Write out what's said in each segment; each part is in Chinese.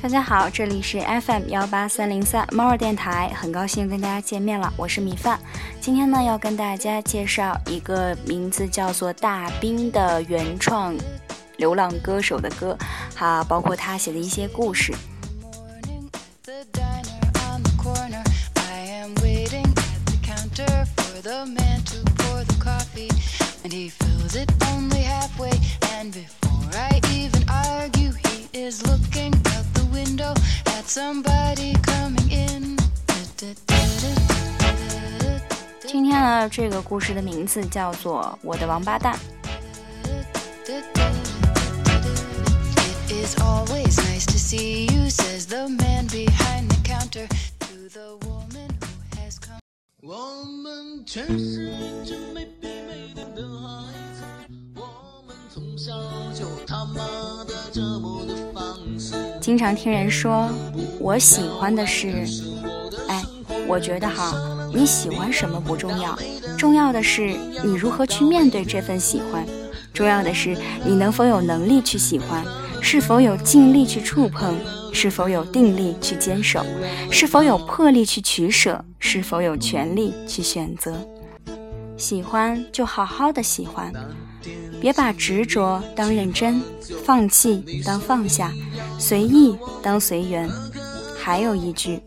大家好，这里是 FM 幺八三零三猫儿电台，很高兴跟大家见面了，我是米饭。今天呢，要跟大家介绍一个名字叫做大兵的原创流浪歌手的歌，哈，包括他写的一些故事。今天呢，这个故事的名字叫做《我的王八蛋》。我们全是一群没鼻没脸的孩子，我们从小就他妈的折磨。经常听人说，我喜欢的是，哎，我觉得哈，你喜欢什么不重要，重要的是你如何去面对这份喜欢，重要的是你能否有能力去喜欢，是否有尽力去触碰。是否有定力去坚守？是否有魄力去取舍？是否有权利去选择？喜欢就好好的喜欢，别把执着当认真，放弃当放下，随意当随缘。还有一句：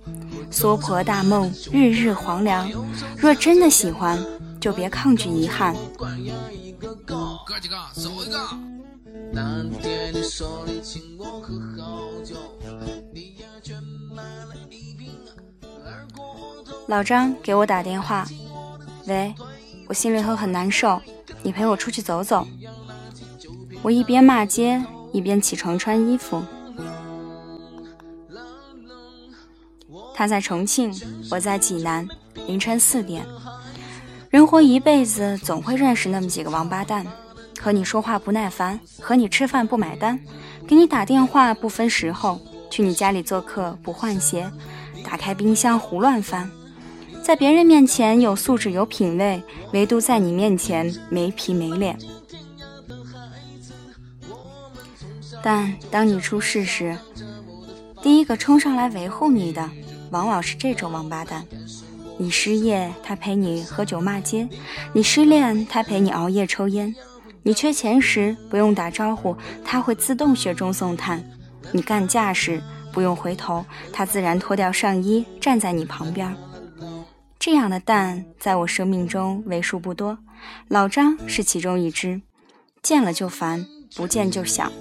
娑婆大梦，日日黄粱。若真的喜欢，就别抗拒遗憾。老张给我打电话，喂，我心里头很难受，你陪我出去走走。我一边骂街，一边起床穿衣服。他在重庆，我在济南，凌晨四点。人活一辈子，总会认识那么几个王八蛋。和你说话不耐烦，和你吃饭不买单，给你打电话不分时候，去你家里做客不换鞋，打开冰箱胡乱翻，在别人面前有素质有品位，唯独在你面前没皮没脸。但当你出事时，第一个冲上来维护你的，往往是这种王八蛋。你失业，他陪你喝酒骂街；你失恋，他陪你熬夜抽烟。你缺钱时不用打招呼，他会自动雪中送炭；你干架时不用回头，他自然脱掉上衣站在你旁边。这样的蛋在我生命中为数不多，老张是其中一只。见了就烦，不见就想，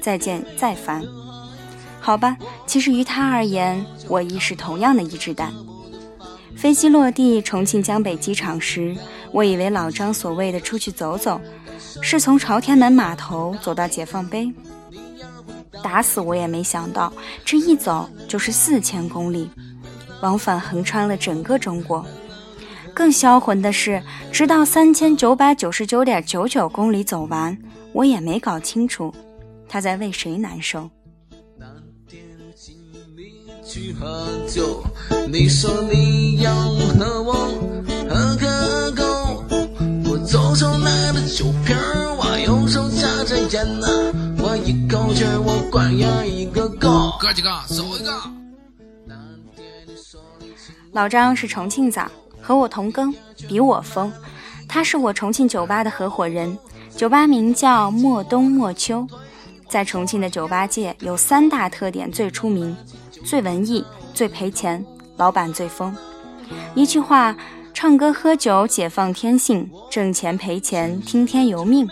再见再烦。好吧，其实于他而言，我亦是同样的一只蛋。飞机落地重庆江北机场时，我以为老张所谓的出去走走。是从朝天门码头走到解放碑，打死我也没想到，这一走就是四千公里，往返横穿了整个中国。更销魂的是，直到三千九百九十九点九九公里走完，我也没搞清楚他在为谁难受。那天请你去喝酒，你说你要和我喝个够，我左手拿着酒瓶儿，我右手夹着烟呐，我一口气儿我灌呀一个够。哥几个，走一个。老张是重庆仔，和我同庚，比我疯。他是我重庆酒吧的合伙人，酒吧名叫莫冬莫秋。在重庆的酒吧界有三大特点最出名：最文艺、最赔钱、老板最疯。一句话。唱歌喝酒解放天性，挣钱赔钱听天由命，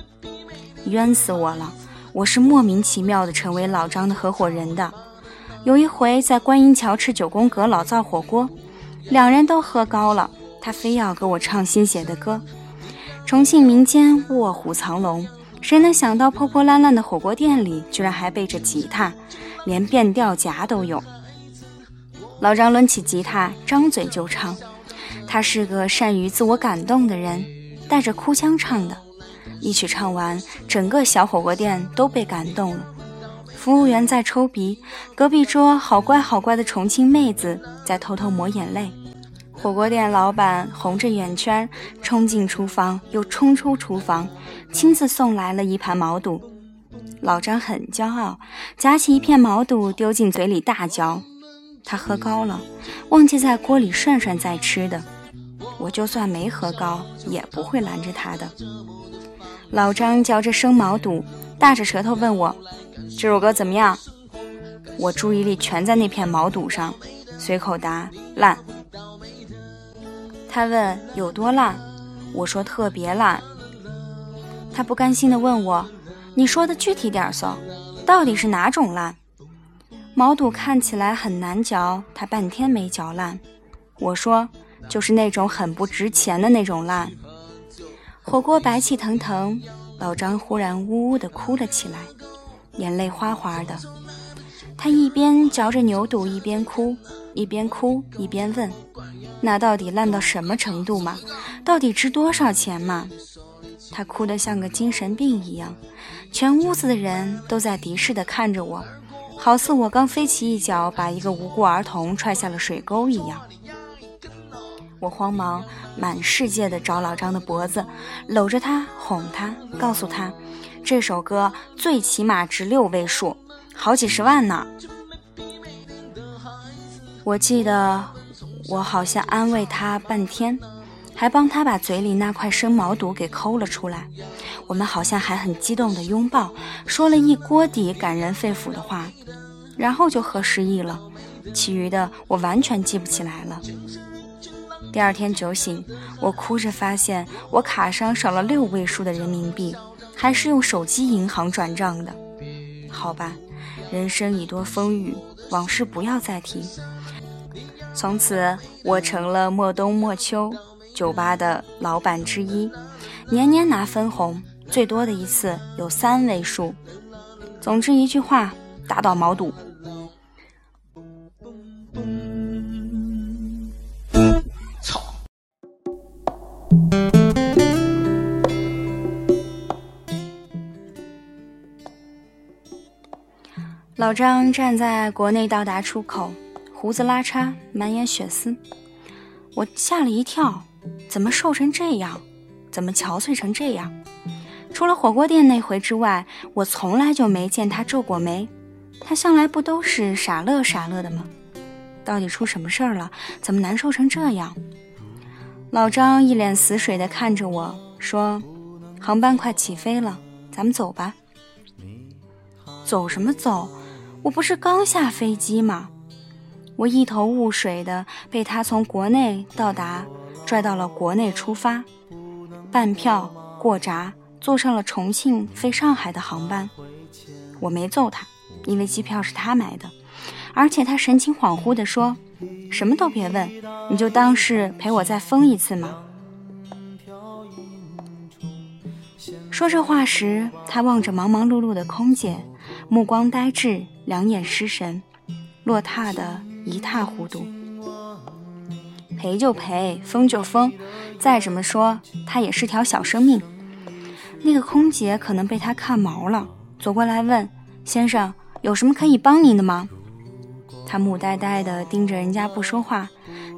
冤死我了！我是莫名其妙的成为老张的合伙人的。有一回在观音桥吃九宫格老灶火锅，两人都喝高了，他非要给我唱新写的歌。重庆民间卧虎藏龙，谁能想到破破烂烂的火锅店里居然还备着吉他，连变调夹都有。老张抡起吉他，张嘴就唱。他是个善于自我感动的人，带着哭腔唱的。一曲唱完，整个小火锅店都被感动了。服务员在抽鼻，隔壁桌好乖好乖的重庆妹子在偷偷抹眼泪。火锅店老板红着眼圈冲进厨房，又冲出厨房，亲自送来了一盘毛肚。老张很骄傲，夹起一片毛肚丢进嘴里大嚼。他喝高了，忘记在锅里涮涮再吃的。我就算没喝高，也不会拦着他的。老张嚼着生毛肚，大着舌头问我：“这首歌怎么样？”我注意力全在那片毛肚上，随口答：“烂。”他问有多烂，我说特别烂。他不甘心地问我：“你说的具体点噻，到底是哪种烂？”毛肚看起来很难嚼，他半天没嚼烂。我说：“就是那种很不值钱的那种烂。”火锅白气腾腾，老张忽然呜呜地哭了起来，眼泪哗哗的。他一边嚼着牛肚，一边哭，一边哭一边问。那到底烂到什么程度嘛？到底值多少钱嘛？他哭得像个精神病一样，全屋子的人都在敌视地看着我，好似我刚飞起一脚把一个无辜儿童踹下了水沟一样。我慌忙满世界的找老张的脖子，搂着他哄他，告诉他这首歌最起码值六位数，好几十万呢。我记得。我好像安慰他半天，还帮他把嘴里那块生毛肚给抠了出来。我们好像还很激动的拥抱，说了一锅底感人肺腑的话，然后就喝失忆了。其余的我完全记不起来了。第二天酒醒，我哭着发现我卡上少了六位数的人民币，还是用手机银行转账的。好吧，人生已多风雨，往事不要再提。从此，我成了莫冬莫秋酒吧的老板之一，年年拿分红，最多的一次有三位数。总之一句话，打倒毛肚。老张站在国内到达出口。胡子拉碴，满眼血丝，我吓了一跳，怎么瘦成这样？怎么憔悴成这样？除了火锅店那回之外，我从来就没见他皱过眉。他向来不都是傻乐傻乐的吗？到底出什么事儿了？怎么难受成这样？老张一脸死水地看着我说：“航班快起飞了，咱们走吧。”走什么走？我不是刚下飞机吗？我一头雾水的被他从国内到达拽到了国内出发，办票过闸，坐上了重庆飞上海的航班。我没揍他，因为机票是他买的，而且他神情恍惚地说：“什么都别问，你就当是陪我再疯一次嘛。”说这话时，他望着忙忙碌碌的空姐，目光呆滞，两眼失神，落榻的。一塌糊涂，赔就赔，疯就疯，再怎么说，他也是条小生命。那个空姐可能被他看毛了，走过来问：“先生，有什么可以帮您的吗？”他木呆呆地盯着人家不说话，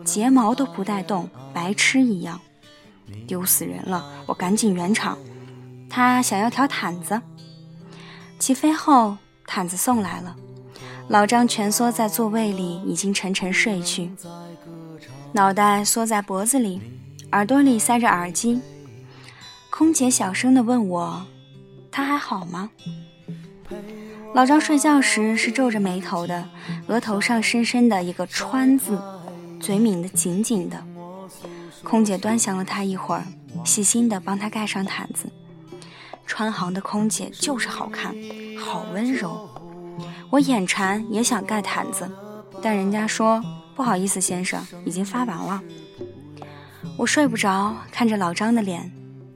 睫毛都不带动，白痴一样，丢死人了！我赶紧圆场，他想要条毯子。起飞后，毯子送来了。老张蜷缩在座位里，已经沉沉睡去，脑袋缩在脖子里，耳朵里塞着耳机。空姐小声地问我：“他还好吗？”老张睡觉时是皱着眉头的，额头上深深的一个川字，嘴抿得紧紧的。空姐端详了他一会儿，细心地帮他盖上毯子。川航的空姐就是好看，好温柔。我眼馋，也想盖毯子，但人家说不好意思，先生已经发完了。我睡不着，看着老张的脸，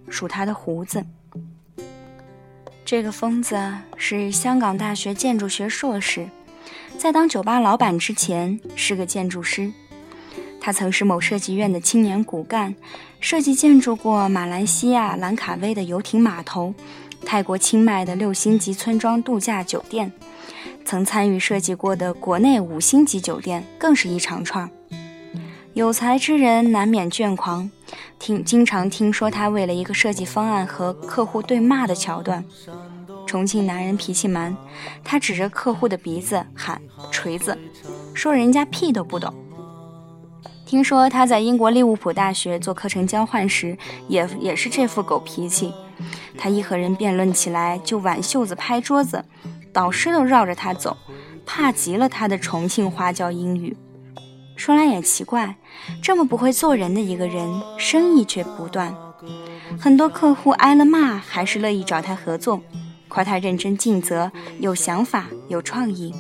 数他的胡子。这个疯子是香港大学建筑学硕士，在当酒吧老板之前是个建筑师。他曾是某设计院的青年骨干，设计建筑过马来西亚兰卡威的游艇码头、泰国清迈的六星级村庄度假酒店，曾参与设计过的国内五星级酒店更是一长串。有才之人难免倦狂，听经常听说他为了一个设计方案和客户对骂的桥段。重庆男人脾气蛮，他指着客户的鼻子喊“锤子”，说人家屁都不懂。听说他在英国利物浦大学做课程交换时，也也是这副狗脾气。他一和人辩论起来，就挽袖子拍桌子，导师都绕着他走，怕极了他的重庆花椒英语。说来也奇怪，这么不会做人的一个人，生意却不断。很多客户挨了骂，还是乐意找他合作，夸他认真尽责、有想法、有创意。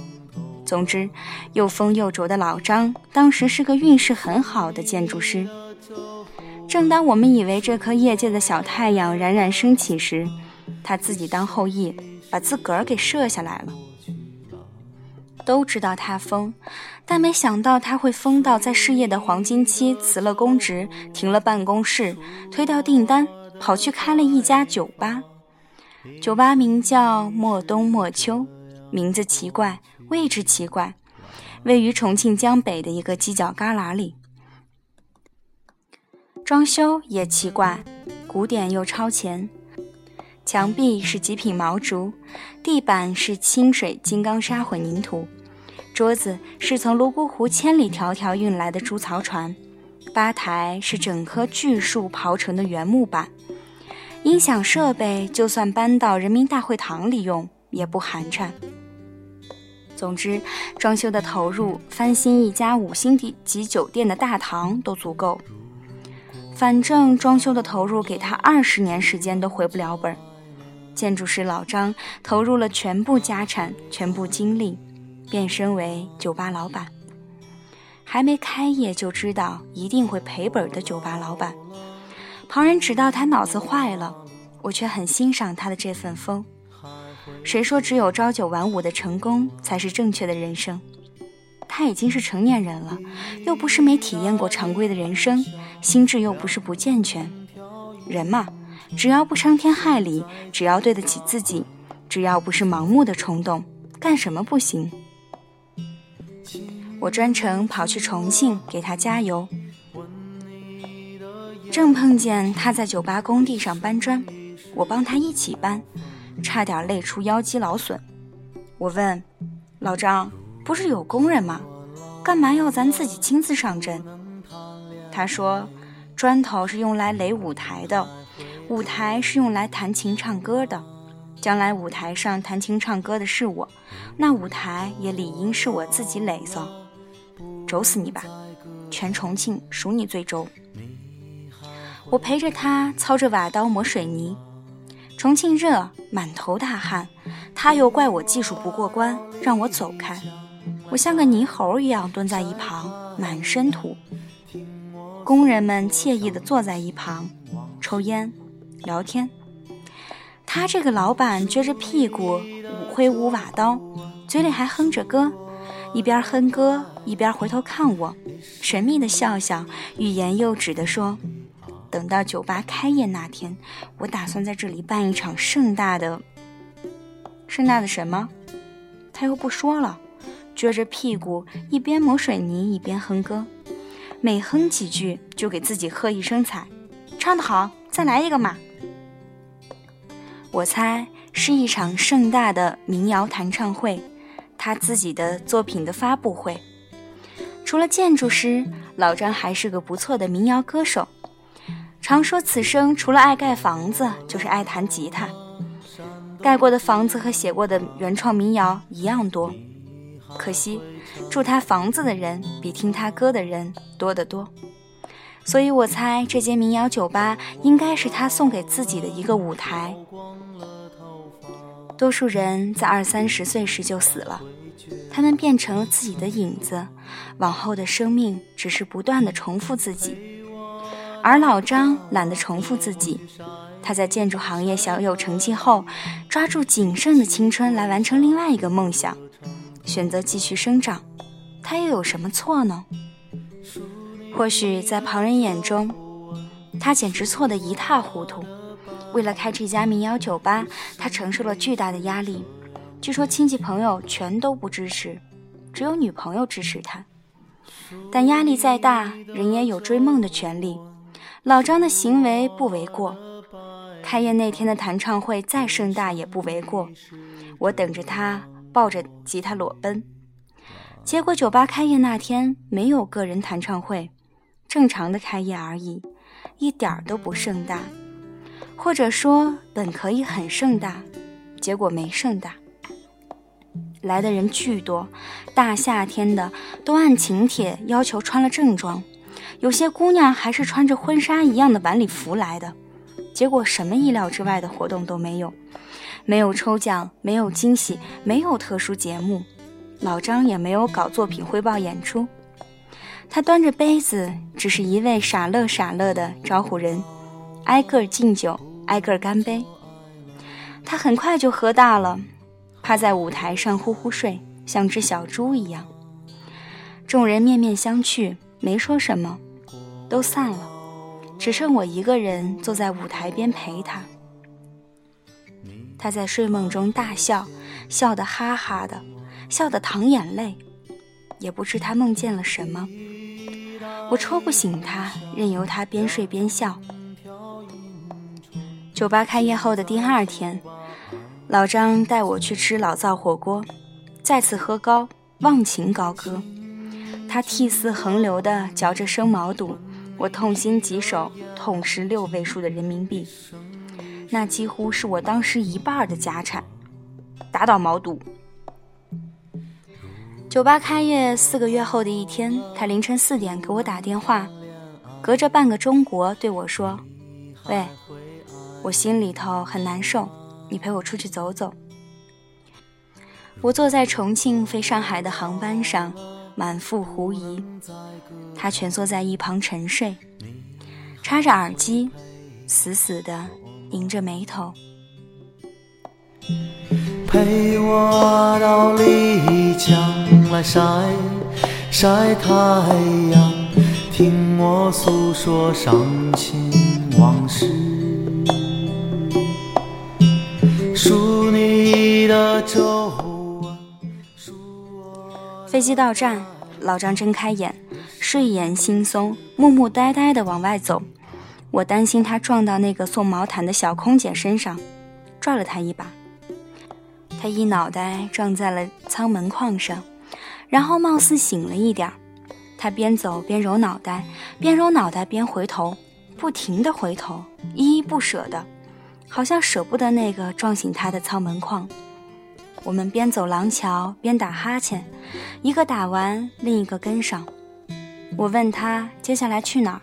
总之，又疯又拙的老张，当时是个运势很好的建筑师。正当我们以为这颗业界的小太阳冉冉升起时，他自己当后羿，把自个儿给射下来了。都知道他疯，但没想到他会疯到在事业的黄金期辞了公职，停了办公室，推掉订单，跑去开了一家酒吧。酒吧名叫莫冬莫秋，名字奇怪，位置奇怪，位于重庆江北的一个犄角旮旯里。装修也奇怪，古典又超前。墙壁是极品毛竹，地板是清水金刚砂混凝土，桌子是从泸沽湖千里迢迢运来的猪槽船，吧台是整棵巨树刨成的原木板，音响设备就算搬到人民大会堂里用也不寒碜。总之，装修的投入翻新一家五星级酒店的大堂都足够。反正装修的投入给他二十年时间都回不了本儿。建筑师老张投入了全部家产、全部精力，变身为酒吧老板。还没开业就知道一定会赔本的酒吧老板，旁人知道他脑子坏了，我却很欣赏他的这份疯。谁说只有朝九晚五的成功才是正确的人生？他已经是成年人了，又不是没体验过常规的人生，心智又不是不健全。人嘛。只要不伤天害理，只要对得起自己，只要不是盲目的冲动，干什么不行？我专程跑去重庆给他加油，正碰见他在酒吧工地上搬砖，我帮他一起搬，差点累出腰肌劳损。我问老张：“不是有工人吗？干嘛要咱自己亲自上阵？”他说：“砖头是用来垒舞台的。”舞台是用来弹琴唱歌的，将来舞台上弹琴唱歌的是我，那舞台也理应是我自己垒嗦。轴死你吧，全重庆数你最轴。我陪着他操着瓦刀磨水泥，重庆热，满头大汗，他又怪我技术不过关，让我走开。我像个泥猴一样蹲在一旁，满身土。工人们惬意地坐在一旁，抽烟。聊天，他这个老板撅着屁股挥舞瓦刀，嘴里还哼着歌，一边哼歌一边回头看我，神秘的笑笑，欲言又止的说：“等到酒吧开业那天，我打算在这里办一场盛大的……盛大的什么？”他又不说了，撅着屁股一边抹水泥一边哼歌，每哼几句就给自己喝一声彩，唱得好，再来一个嘛。我猜是一场盛大的民谣弹唱会，他自己的作品的发布会。除了建筑师，老张还是个不错的民谣歌手。常说此生除了爱盖房子，就是爱弹吉他。盖过的房子和写过的原创民谣一样多，可惜住他房子的人比听他歌的人多得多。所以我猜这间民谣酒吧应该是他送给自己的一个舞台。多数人在二三十岁时就死了，他们变成了自己的影子，往后的生命只是不断的重复自己。而老张懒得重复自己，他在建筑行业小有成绩后，抓住仅剩的青春来完成另外一个梦想，选择继续生长，他又有什么错呢？或许在旁人眼中，他简直错得一塌糊涂。为了开这家民谣酒吧，他承受了巨大的压力。据说亲戚朋友全都不支持，只有女朋友支持他。但压力再大，人也有追梦的权利。老张的行为不为过，开业那天的弹唱会再盛大也不为过。我等着他抱着吉他裸奔，结果酒吧开业那天没有个人弹唱会，正常的开业而已，一点儿都不盛大。或者说本可以很盛大，结果没盛大。来的人巨多，大夏天的都按请帖要求穿了正装，有些姑娘还是穿着婚纱一样的晚礼服来的。结果什么意料之外的活动都没有，没有抽奖，没有惊喜，没有特殊节目，老张也没有搞作品汇报演出。他端着杯子，只是一味傻乐傻乐的招呼人，挨个敬酒，挨个干杯。他很快就喝大了。趴在舞台上呼呼睡，像只小猪一样。众人面面相觑，没说什么，都散了，只剩我一个人坐在舞台边陪他。他在睡梦中大笑，笑得哈哈的，笑得淌眼泪，也不知他梦见了什么。我戳不醒他，任由他边睡边笑。酒吧开业后的第二天。老张带我去吃老灶火锅，再次喝高，忘情高歌。他涕泗横流地嚼着生毛肚，我痛心疾首，痛失六位数的人民币，那几乎是我当时一半的家产。打倒毛肚。酒吧开业四个月后的一天，他凌晨四点给我打电话，隔着半个中国对我说：“喂，我心里头很难受。”你陪我出去走走。我坐在重庆飞上海的航班上，满腹狐疑。他蜷缩在一旁沉睡，插着耳机，死死地拧着眉头。陪我到丽江来晒晒太阳，听我诉说伤心往事。数你的皱纹，数我飞机到站，老张睁开眼，睡眼惺忪，木木呆呆的往外走。我担心他撞到那个送毛毯的小空姐身上，拽了他一把。他一脑袋撞在了舱门框上，然后貌似醒了一点儿。他边走边揉脑袋，边揉脑袋边回头，不停地回头，依依不舍的。好像舍不得那个撞醒他的舱门框。我们边走廊桥边打哈欠，一个打完，另一个跟上。我问他接下来去哪儿，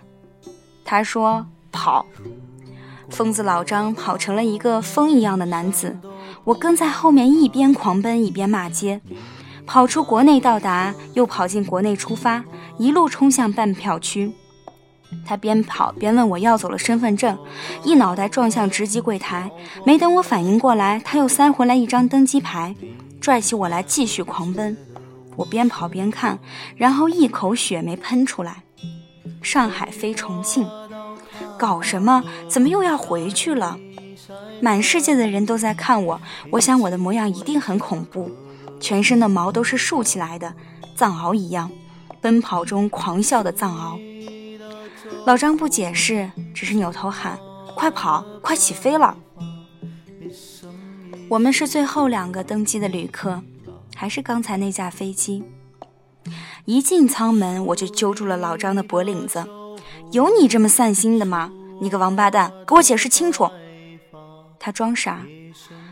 他说跑。疯子老张跑成了一个风一样的男子，我跟在后面一边狂奔一边骂街，跑出国内到达，又跑进国内出发，一路冲向办票区。他边跑边问我要走了身份证，一脑袋撞向值机柜台。没等我反应过来，他又塞回来一张登机牌，拽起我来继续狂奔。我边跑边看，然后一口血没喷出来。上海飞重庆，搞什么？怎么又要回去了？满世界的人都在看我，我想我的模样一定很恐怖，全身的毛都是竖起来的，藏獒一样，奔跑中狂笑的藏獒。老张不解释，只是扭头喊：“快跑，快起飞了！”我们是最后两个登机的旅客，还是刚才那架飞机？一进舱门，我就揪住了老张的脖领子：“有你这么散心的吗？你个王八蛋，给我解释清楚！”他装傻，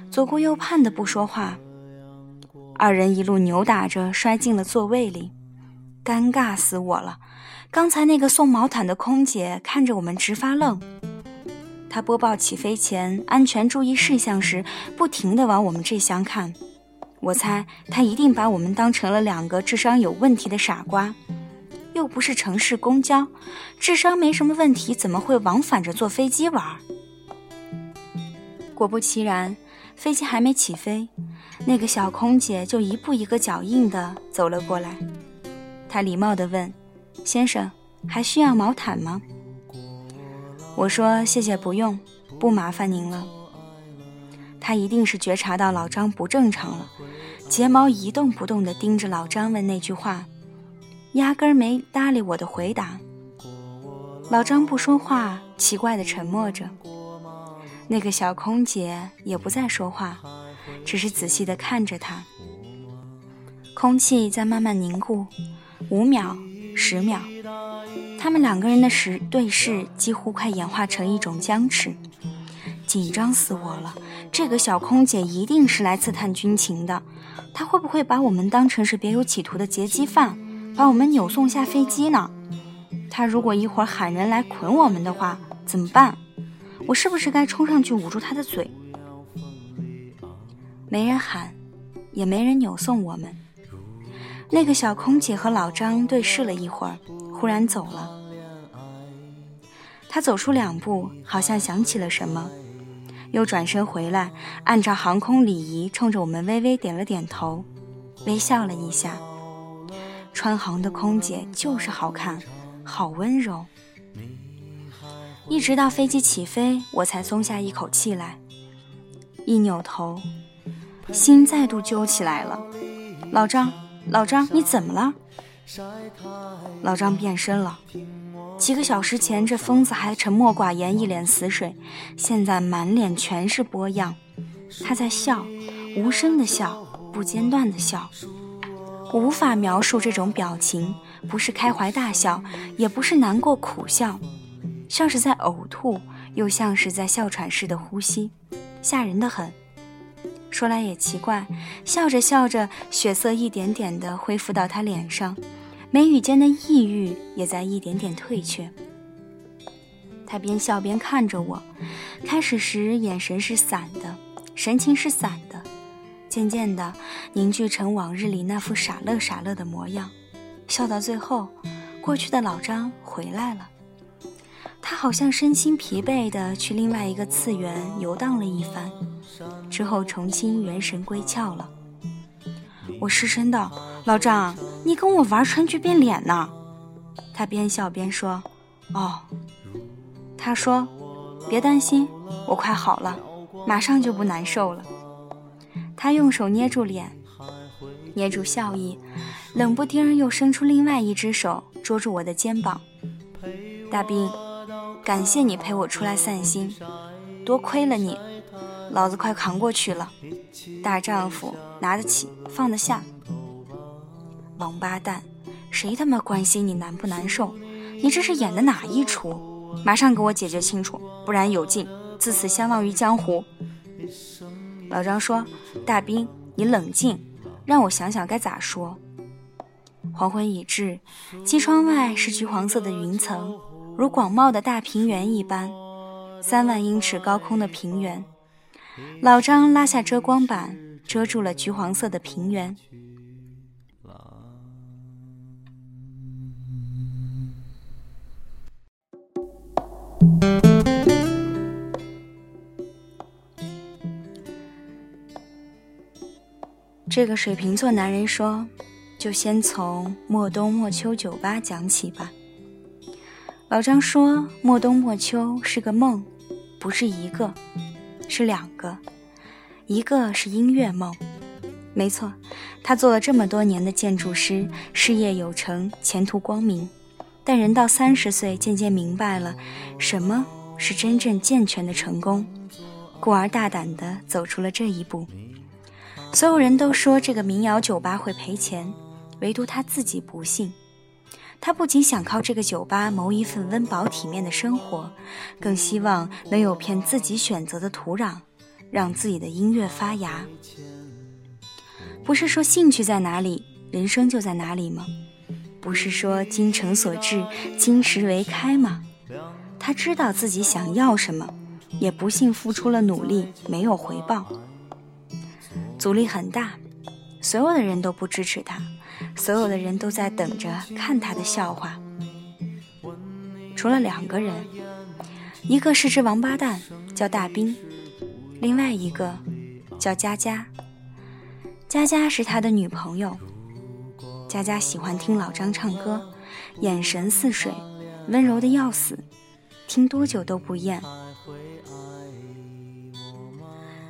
左顾右盼的不说话。二人一路扭打着摔进了座位里，尴尬死我了。刚才那个送毛毯的空姐看着我们直发愣。她播报起飞前安全注意事项时，不停地往我们这厢看。我猜她一定把我们当成了两个智商有问题的傻瓜。又不是城市公交，智商没什么问题，怎么会往返着坐飞机玩？果不其然，飞机还没起飞，那个小空姐就一步一个脚印地走了过来。她礼貌地问。先生，还需要毛毯吗？我说谢谢，不用，不麻烦您了。他一定是觉察到老张不正常了，睫毛一动不动地盯着老张问那句话，压根儿没搭理我的回答。老张不说话，奇怪的沉默着。那个小空姐也不再说话，只是仔细地看着他。空气在慢慢凝固，五秒，十秒，他们两个人的时对视几乎快演化成一种僵持。紧张死我了！这个小空姐一定是来刺探军情的，她会不会把我们当成是别有企图的劫机犯，把我们扭送下飞机呢？他如果一会儿喊人来捆我们的话，怎么办？我是不是该冲上去捂住他的嘴？没人喊，也没人扭送我们。那个小空姐和老张对视了一会儿，忽然走了。他走出两步，好像想起了什么。又转身回来，按照航空礼仪，冲着我们微微点了点头，微笑了一下。川航的空姐就是好看，好温柔。一直到飞机起飞，我才松下一口气来。一扭头，心再度揪起来了。老张，老张，你怎么了？老张变身了。几个小时前，这疯子还沉默寡言，一脸死水，现在满脸全是波样。他在笑，无声的笑，不间断的笑。无法描述这种表情，不是开怀大笑，也不是难过苦笑，像是在呕吐，又像是在哮喘似的呼吸，吓人的很。说来也奇怪，笑着笑着，血色一点点的恢复到他脸上。眉宇间的抑郁也在一点点退却。他边笑边看着我，开始时眼神是散的，神情是散的，渐渐的凝聚成往日里那副傻乐傻乐的模样。笑到最后，过去的老张回来了。他好像身心疲惫的去另外一个次元游荡了一番，之后重新元神归窍了。我失声道：“老张，你跟我玩川剧变脸呢？”他边笑边说：“哦。”他说：“别担心，我快好了，马上就不难受了。”他用手捏住脸，捏住笑意，冷不丁又伸出另外一只手捉住我的肩膀。大兵，感谢你陪我出来散心，多亏了你。老子快扛过去了，大丈夫拿得起放得下。王八蛋，谁他妈关心你难不难受？你这是演的哪一出？马上给我解决清楚，不然有劲，自此相忘于江湖。老张说：“大兵，你冷静，让我想想该咋说。”黄昏已至，机窗外是橘黄色的云层，如广袤的大平原一般，三万英尺高空的平原。老张拉下遮光板，遮住了橘黄色的平原。这个水瓶座男人说：“就先从莫冬莫秋酒吧讲起吧。”老张说：“莫冬莫秋是个梦，不是一个。”是两个，一个是音乐梦，没错，他做了这么多年的建筑师，事业有成，前途光明。但人到三十岁，渐渐明白了什么是真正健全的成功，故而大胆地走出了这一步。所有人都说这个民谣酒吧会赔钱，唯独他自己不信。他不仅想靠这个酒吧谋一份温饱体面的生活，更希望能有片自己选择的土壤，让自己的音乐发芽。不是说兴趣在哪里，人生就在哪里吗？不是说精诚所至，金石为开吗？他知道自己想要什么，也不幸付出了努力没有回报，阻力很大，所有的人都不支持他。所有的人都在等着看他的笑话，除了两个人，一个是只王八蛋，叫大兵；另外一个叫佳佳。佳佳是他的女朋友。佳佳喜欢听老张唱歌，眼神似水，温柔的要死，听多久都不厌。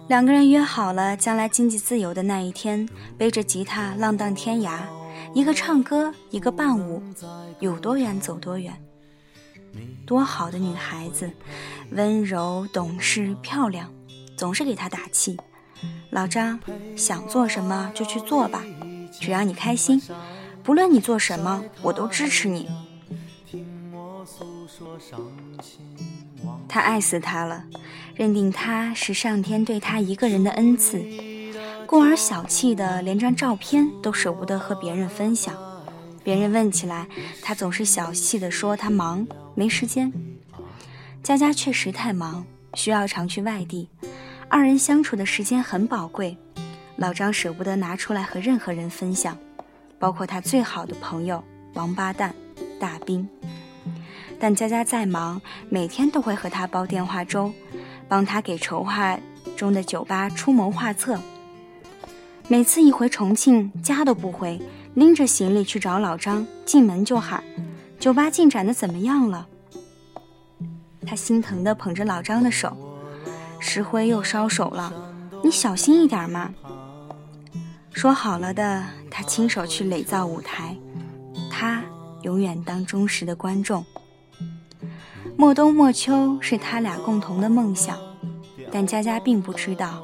两个人约好了，将来经济自由的那一天，背着吉他浪荡天涯，一个唱歌，一个伴舞，有多远走多远。多好的女孩子，温柔懂事漂亮，总是给他打气。老张，想做什么就去做吧，只要你开心，不论你做什么，我都支持你。听我诉说伤心他爱死他了。认定他是上天对他一个人的恩赐，故而小气的连张照片都舍不得和别人分享。别人问起来，他总是小气的说他忙没时间。佳佳确实太忙，需要常去外地，二人相处的时间很宝贵。老张舍不得拿出来和任何人分享，包括他最好的朋友王八蛋大兵。但佳佳再忙，每天都会和他煲电话粥。帮他给筹划中的酒吧出谋划策。每次一回重庆，家都不回，拎着行李去找老张，进门就喊：“酒吧进展的怎么样了？”他心疼地捧着老张的手：“石灰又烧手了，你小心一点嘛。”说好了的，他亲手去垒造舞台，他永远当忠实的观众。莫冬莫秋是他俩共同的梦想，但佳佳并不知道，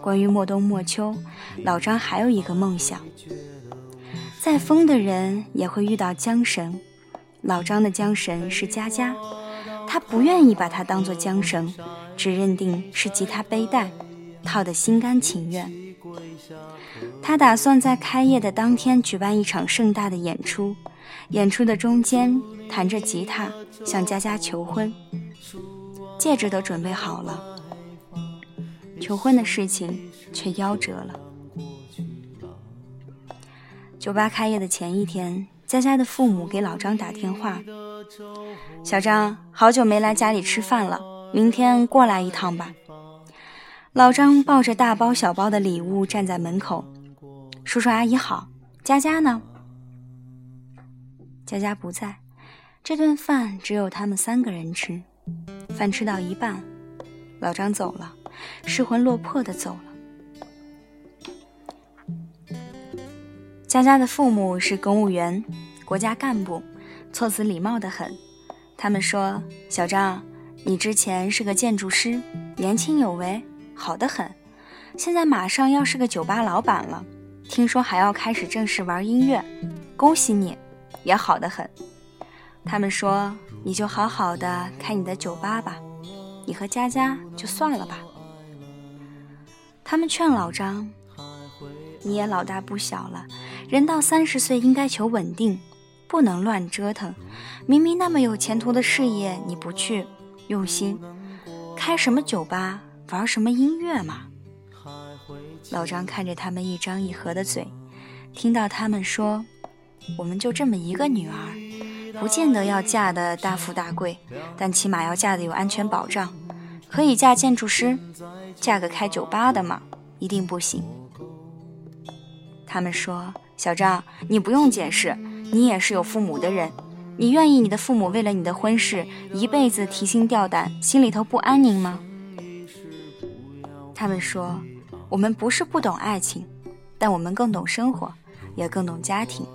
关于莫冬莫秋，老张还有一个梦想。再疯的人也会遇到缰绳，老张的缰绳是佳佳，他不愿意把它当做缰绳，只认定是吉他背带，套得心甘情愿。他打算在开业的当天举办一场盛大的演出，演出的中间弹着吉他。向佳佳求婚，戒指都准备好了，求婚的事情却夭折了。酒吧开业的前一天，佳佳的父母给老张打电话：“小张，好久没来家里吃饭了，明天过来一趟吧。”老张抱着大包小包的礼物站在门口：“叔叔阿姨好，佳佳呢？”佳佳不在。这顿饭只有他们三个人吃，饭吃到一半，老张走了，失魂落魄的走了。佳佳的父母是公务员，国家干部，措辞礼貌的很。他们说：“小张，你之前是个建筑师，年轻有为，好的很。现在马上要是个酒吧老板了，听说还要开始正式玩音乐，恭喜你，也好的很。”他们说：“你就好好的开你的酒吧吧，你和佳佳就算了吧。”他们劝老张：“你也老大不小了，人到三十岁应该求稳定，不能乱折腾。明明那么有前途的事业，你不去用心，开什么酒吧，玩什么音乐嘛？”老张看着他们一张一合的嘴，听到他们说：“我们就这么一个女儿。”不见得要嫁的大富大贵，但起码要嫁的有安全保障。可以嫁建筑师，嫁个开酒吧的吗？一定不行。他们说：“小张，你不用解释，你也是有父母的人，你愿意你的父母为了你的婚事一辈子提心吊胆，心里头不安宁吗？”他们说：“我们不是不懂爱情，但我们更懂生活，也更懂家庭。”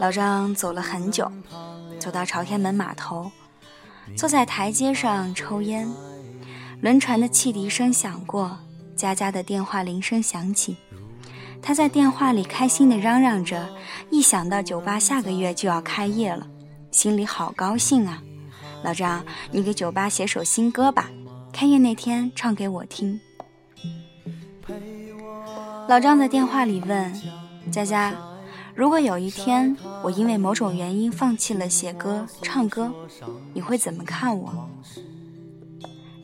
老张走了很久，走到朝天门码头，坐在台阶上抽烟。轮船的汽笛声响过，佳佳的电话铃声响起，他在电话里开心地嚷嚷着：“一想到酒吧下个月就要开业了，心里好高兴啊！”老张，你给酒吧写首新歌吧，开业那天唱给我听。老张在电话里问佳佳。如果有一天我因为某种原因放弃了写歌、唱歌，你会怎么看我？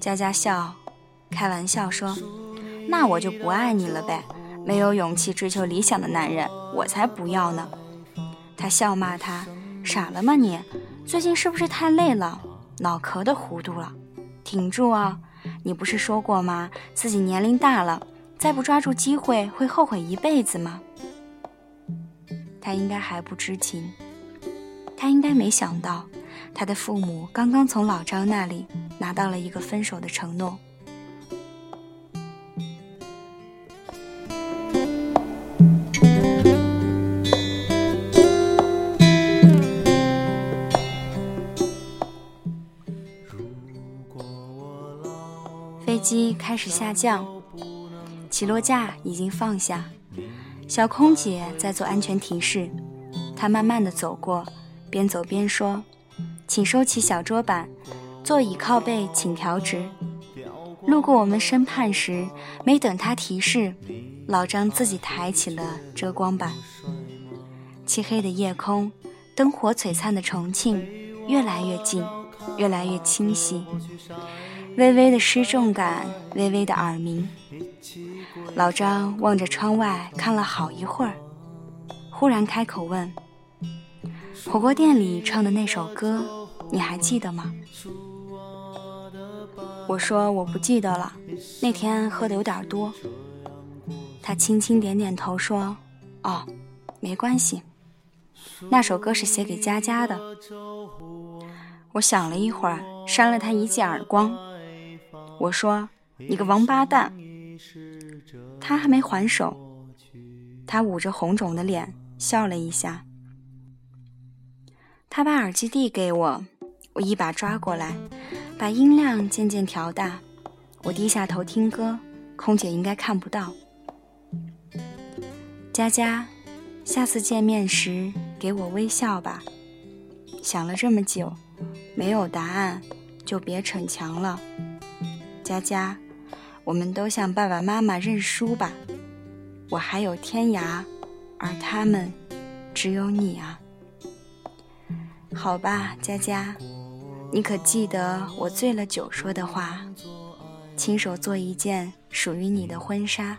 佳佳笑，开玩笑说：“那我就不爱你了呗，没有勇气追求理想的男人，我才不要呢。”他笑骂他：“傻了吗你？最近是不是太累了，脑壳都糊涂了？挺住啊！你不是说过吗？自己年龄大了，再不抓住机会会后悔一辈子吗？”他应该还不知情。他应该没想到，他的父母刚刚从老张那里拿到了一个分手的承诺。飞机开始下降，起落架已经放下，小空姐在做安全提示。她慢慢的走过，边走边说：“请收起小桌板，座椅靠背请调直。”路过我们身畔时，没等她提示，老张自己抬起了遮光板。漆黑的夜空，灯火璀璨的重庆，越来越近，越来越清晰。微微的失重感，微微的耳鸣。老张望着窗外看了好一会儿，忽然开口问：“火锅店里唱的那首歌，你还记得吗？”我说：“我不记得了，那天喝的有点多。”他轻轻点点头说：“哦，没关系，那首歌是写给佳佳的。”我想了一会儿，扇了他一记耳光。我说：“你个王八蛋！”他还没还手，他捂着红肿的脸笑了一下。他把耳机递给我，我一把抓过来，把音量渐渐调大。我低下头听歌，空姐应该看不到。佳佳，下次见面时给我微笑吧。想了这么久，没有答案，就别逞强了。佳佳，我们都向爸爸妈妈认输吧。我还有天涯，而他们只有你啊。好吧，佳佳，你可记得我醉了酒说的话？亲手做一件属于你的婚纱。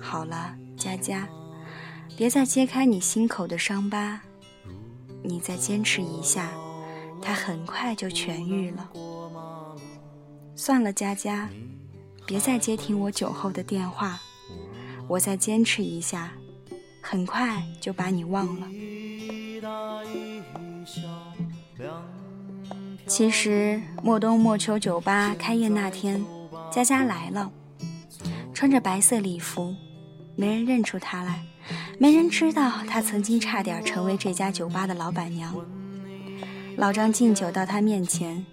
好了，佳佳，别再揭开你心口的伤疤。你再坚持一下，他很快就痊愈了。算了，佳佳，别再接听我酒后的电话。我再坚持一下，很快就把你忘了。其实，莫冬莫秋酒吧开业那天，佳佳来了，穿着白色礼服，没人认出她来，没人知道她曾经差点成为这家酒吧的老板娘。老张敬酒到他面前。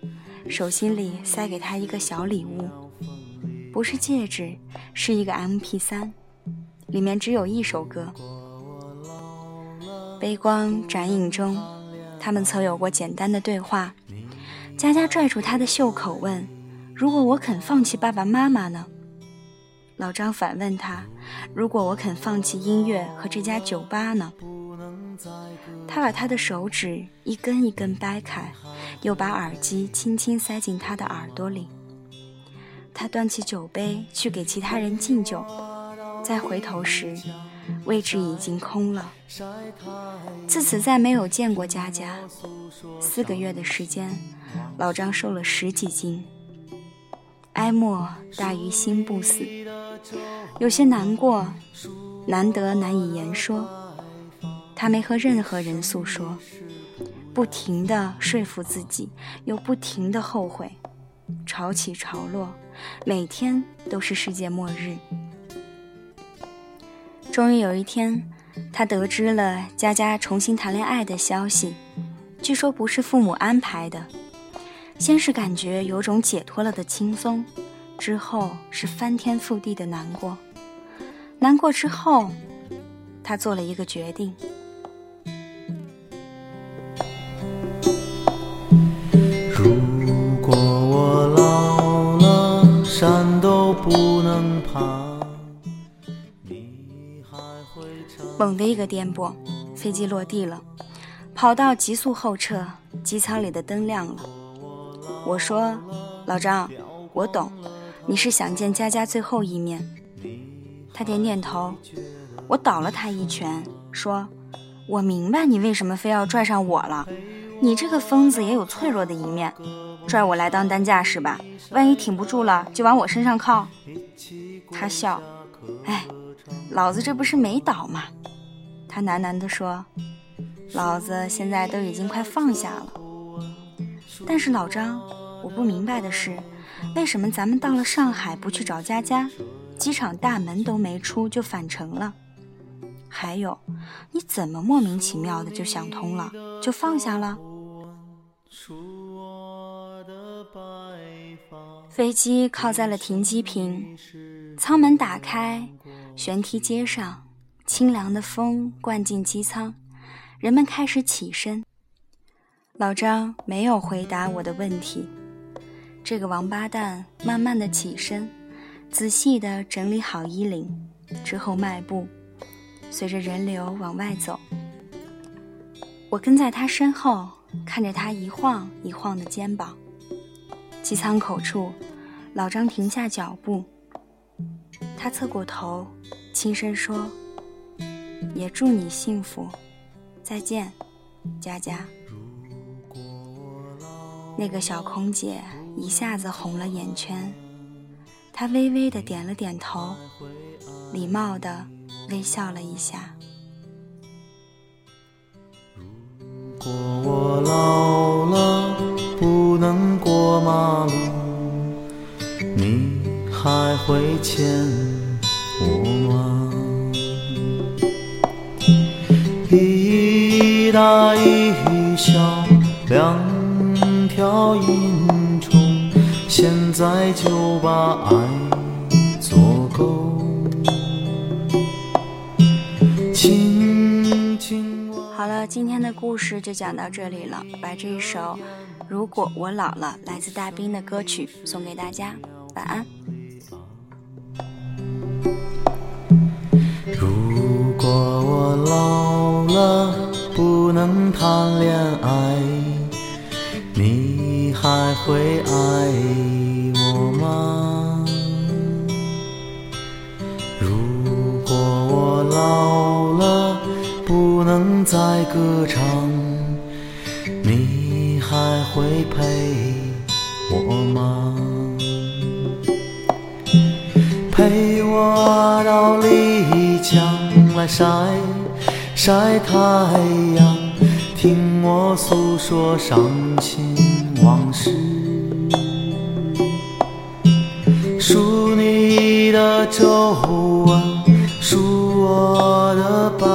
手心里塞给他一个小礼物，不是戒指，是一个 MP3，里面只有一首歌。杯光盏影中，他们曾有过简单的对话。佳佳拽住他的袖口问：“如果我肯放弃爸爸妈妈呢？”老张反问他：“如果我肯放弃音乐和这家酒吧呢？”他把他的手指一根一根掰开，又把耳机轻轻塞进他的耳朵里。他端起酒杯去给其他人敬酒，再回头时，位置已经空了。自此再没有见过佳佳。四个月的时间，老张瘦了十几斤。哀莫大于心不死，有些难过，难得难以言说。他没和任何人诉说，不停地说服自己，又不停地后悔，潮起潮落，每天都是世界末日。终于有一天，他得知了佳佳重新谈恋爱的消息，据说不是父母安排的。先是感觉有种解脱了的轻松，之后是翻天覆地的难过。难过之后，他做了一个决定。猛的一个颠簸，飞机落地了，跑道急速后撤，机舱里的灯亮了。我说：“老张，我懂，你是想见佳佳最后一面。”他点点头。我倒了他一拳，说：“我明白你为什么非要拽上我了。你这个疯子也有脆弱的一面，拽我来当担架是吧？万一挺不住了，就往我身上靠。”他笑：“哎，老子这不是没倒吗？”他喃喃地说：“老子现在都已经快放下了。但是老张，我不明白的是，为什么咱们到了上海不去找佳佳，机场大门都没出就返程了？还有，你怎么莫名其妙的就想通了，就放下了？飞机靠在了停机坪，舱门打开，舷梯接上，清凉的风灌进机舱，人们开始起身。老张没有回答我的问题。这个王八蛋慢慢的起身，仔细的整理好衣领，之后迈步，随着人流往外走。我跟在他身后，看着他一晃一晃的肩膀。机舱口处，老张停下脚步。他侧过头，轻声说：“也祝你幸福，再见，佳佳。”那个小空姐一下子红了眼圈，她微微的点了点头，礼貌的微笑了一下。果我老了不能过马路，你还会牵我吗？一大一小两条银虫，现在就把爱好了，今天的故事就讲到这里了。把这一首《如果我老了》来自大兵的歌曲送给大家，晚安。如果我老了不能谈恋爱，你还会爱在歌唱你还会陪我吗？陪我到丽江来晒晒太阳听我诉说伤心往事。数你的皱纹数我的白